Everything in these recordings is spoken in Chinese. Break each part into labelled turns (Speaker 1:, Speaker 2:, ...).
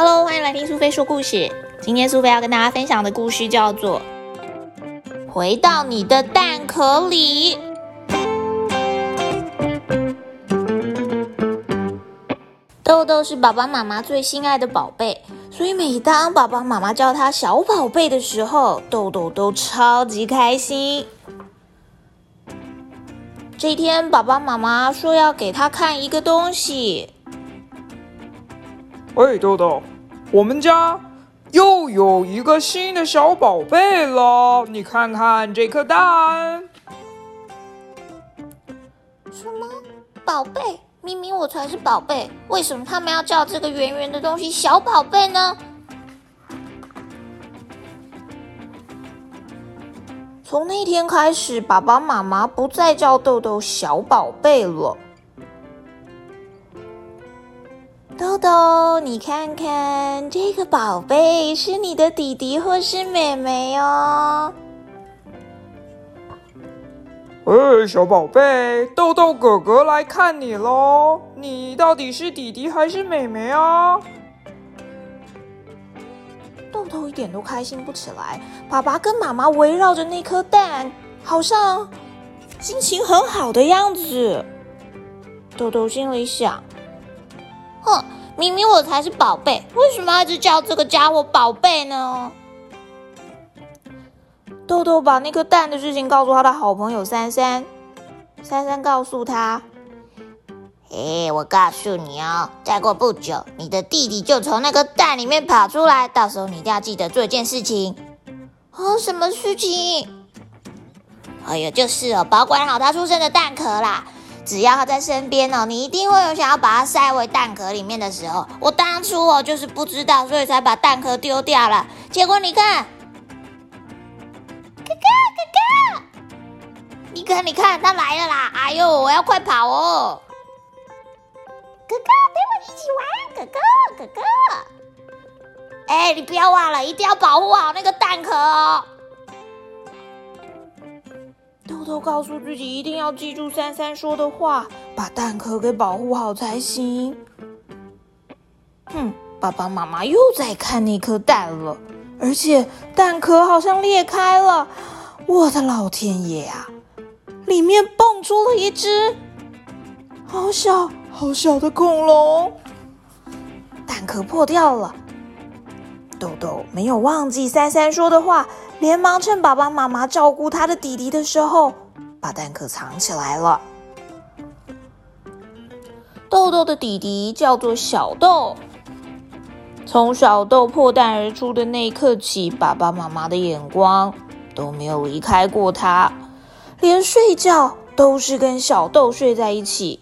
Speaker 1: Hello，欢迎来听苏菲说故事。今天苏菲要跟大家分享的故事叫做《回到你的蛋壳里》。豆豆是爸爸妈妈最心爱的宝贝，所以每当爸爸妈妈叫他小宝贝的时候，豆豆都超级开心。这一天，爸爸妈妈说要给他看一个东西。
Speaker 2: 喂，豆豆，我们家又有一个新的小宝贝了，你看看这颗蛋。
Speaker 1: 什么宝贝？明明我才是宝贝，为什么他们要叫这个圆圆的东西小宝贝呢？从那天开始，爸爸妈妈不再叫豆豆小宝贝了。豆豆，你看看这个宝贝是你的弟弟或是妹妹哦。
Speaker 2: 哎，小宝贝，豆豆哥哥来看你喽！你到底是弟弟还是妹妹啊？
Speaker 1: 豆豆一点都开心不起来。爸爸跟妈妈围绕着那颗蛋，好像心情很好的样子。豆豆心里想：哼，明明我才是宝贝，为什么一直叫这个家伙宝贝呢？豆豆把那颗蛋的事情告诉他的好朋友珊珊。珊珊告诉他。哎，我告诉你哦，再过不久，你的弟弟就从那个蛋里面跑出来。到时候你一定要记得做一件事情。哦，什么事情？哎呀，就是哦，保管好他出生的蛋壳啦。只要他在身边哦，你一定会有想要把它塞回蛋壳里面的时候。我当初哦，就是不知道，所以才把蛋壳丢掉了。结果你看，哥哥哥哥，你看你看，他来了啦！哎呦，我要快跑哦！哥哥，陪我一起玩，哥哥，哥哥。哎，你不要忘了，一定要保护好那个蛋壳哦。豆豆告诉自己，一定要记住珊珊说的话，把蛋壳给保护好才行。哼，爸爸妈妈又在看那颗蛋了，而且蛋壳好像裂开了。我的老天爷啊！里面蹦出了一只好小。好小的恐龙，蛋壳破掉了。豆豆没有忘记珊珊说的话，连忙趁爸爸妈妈照顾他的弟弟的时候，把蛋壳藏起来了。豆豆的弟弟叫做小豆。从小豆破蛋而出的那一刻起，爸爸妈妈的眼光都没有离开过他，连睡觉都是跟小豆睡在一起。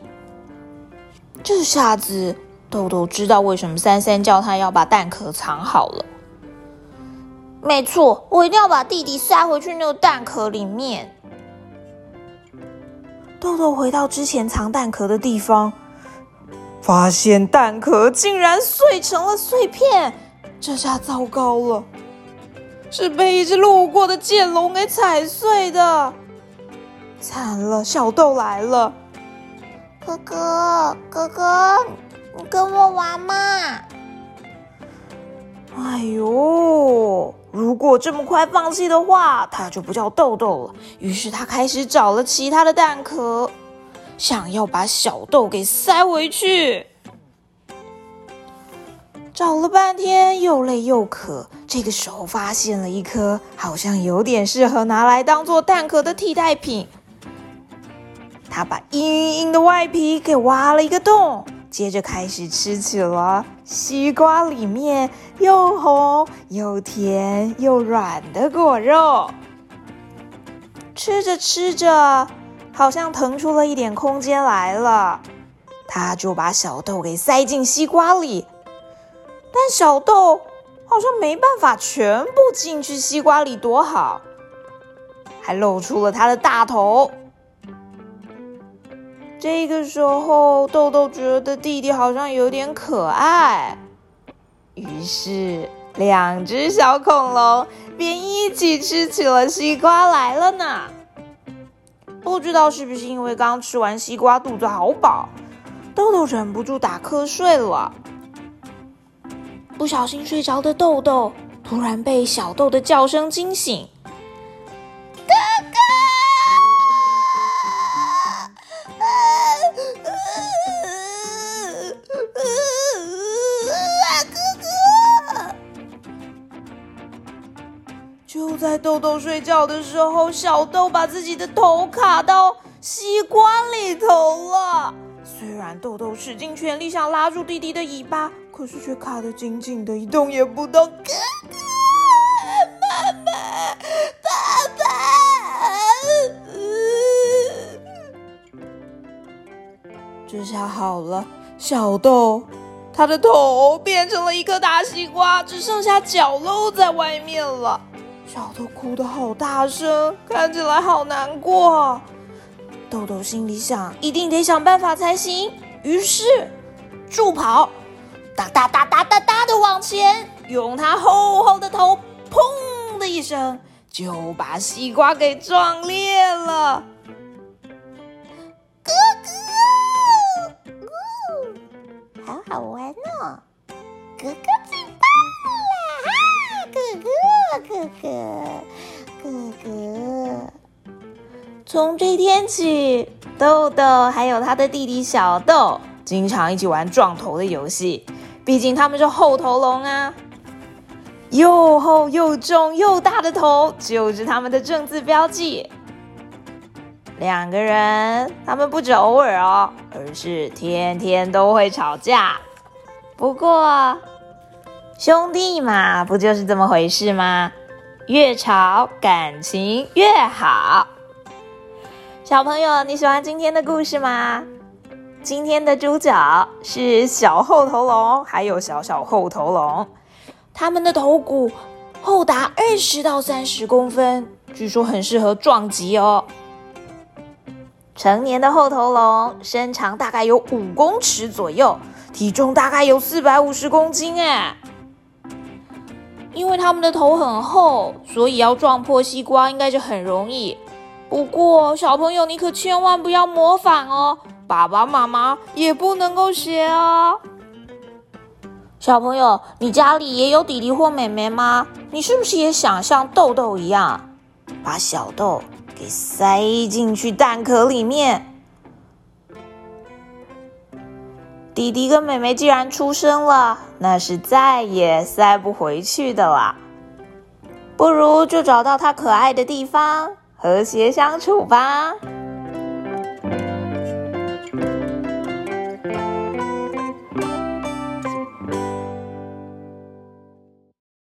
Speaker 1: 这下子，豆豆知道为什么三三叫他要把蛋壳藏好了。没错，我一定要把弟弟塞回去那个蛋壳里面。豆豆回到之前藏蛋壳的地方，发现蛋壳竟然碎成了碎片。这下糟糕了，是被一只路过的剑龙给踩碎的。惨了，小豆来了。哥哥，哥哥，你跟我玩嘛？哎呦，如果这么快放弃的话，它就不叫豆豆了。于是他开始找了其他的蛋壳，想要把小豆给塞回去。找了半天，又累又渴，这个时候发现了一颗好像有点适合拿来当做蛋壳的替代品。他把硬硬的外皮给挖了一个洞，接着开始吃起了西瓜里面又红又甜又软的果肉。吃着吃着，好像腾出了一点空间来了，他就把小豆给塞进西瓜里，但小豆好像没办法全部进去西瓜里，多好，还露出了他的大头。这个时候，豆豆觉得弟弟好像有点可爱，于是两只小恐龙便一起吃起了西瓜来了呢。不知道是不是因为刚吃完西瓜，肚子好饱，豆豆忍不住打瞌睡了。不小心睡着的豆豆突然被小豆的叫声惊醒。在豆豆睡觉的时候，小豆把自己的头卡到吸管里头了。虽然豆豆使尽全力想拉住弟弟的尾巴，可是却卡得紧紧的，一动也不动。哥哥，妈妈，爸爸，这下好了，小豆，他的头变成了一颗大西瓜，只剩下脚露在外面了。小豆哭得好大声，看起来好难过。豆豆心里想：一定得想办法才行。于是，助跑，哒哒哒哒哒哒的往前，用他厚厚的头，砰的一声，就把西瓜给撞裂了。哥哥，呜好好玩哦！哥哥从这天起，豆豆还有他的弟弟小豆经常一起玩撞头的游戏。毕竟他们是厚头龙啊，又厚又重又大的头就是他们的正字标记。两个人，他们不止偶尔哦，而是天天都会吵架。不过，兄弟嘛，不就是这么回事吗？越吵，感情越好。小朋友，你喜欢今天的故事吗？今天的主角是小厚头龙，还有小小厚头龙，它们的头骨厚达二十到三十公分，据说很适合撞击哦。成年的厚头龙身长大概有五公尺左右，体重大概有四百五十公斤哎。因为它们的头很厚，所以要撞破西瓜应该就很容易。不过，小朋友，你可千万不要模仿哦！爸爸妈妈也不能够学哦。小朋友，你家里也有弟弟或妹妹吗？你是不是也想像豆豆一样，把小豆给塞进去蛋壳里面？弟弟跟妹妹既然出生了，那是再也塞不回去的啦。不如就找到他可爱的地方。和谐相处吧。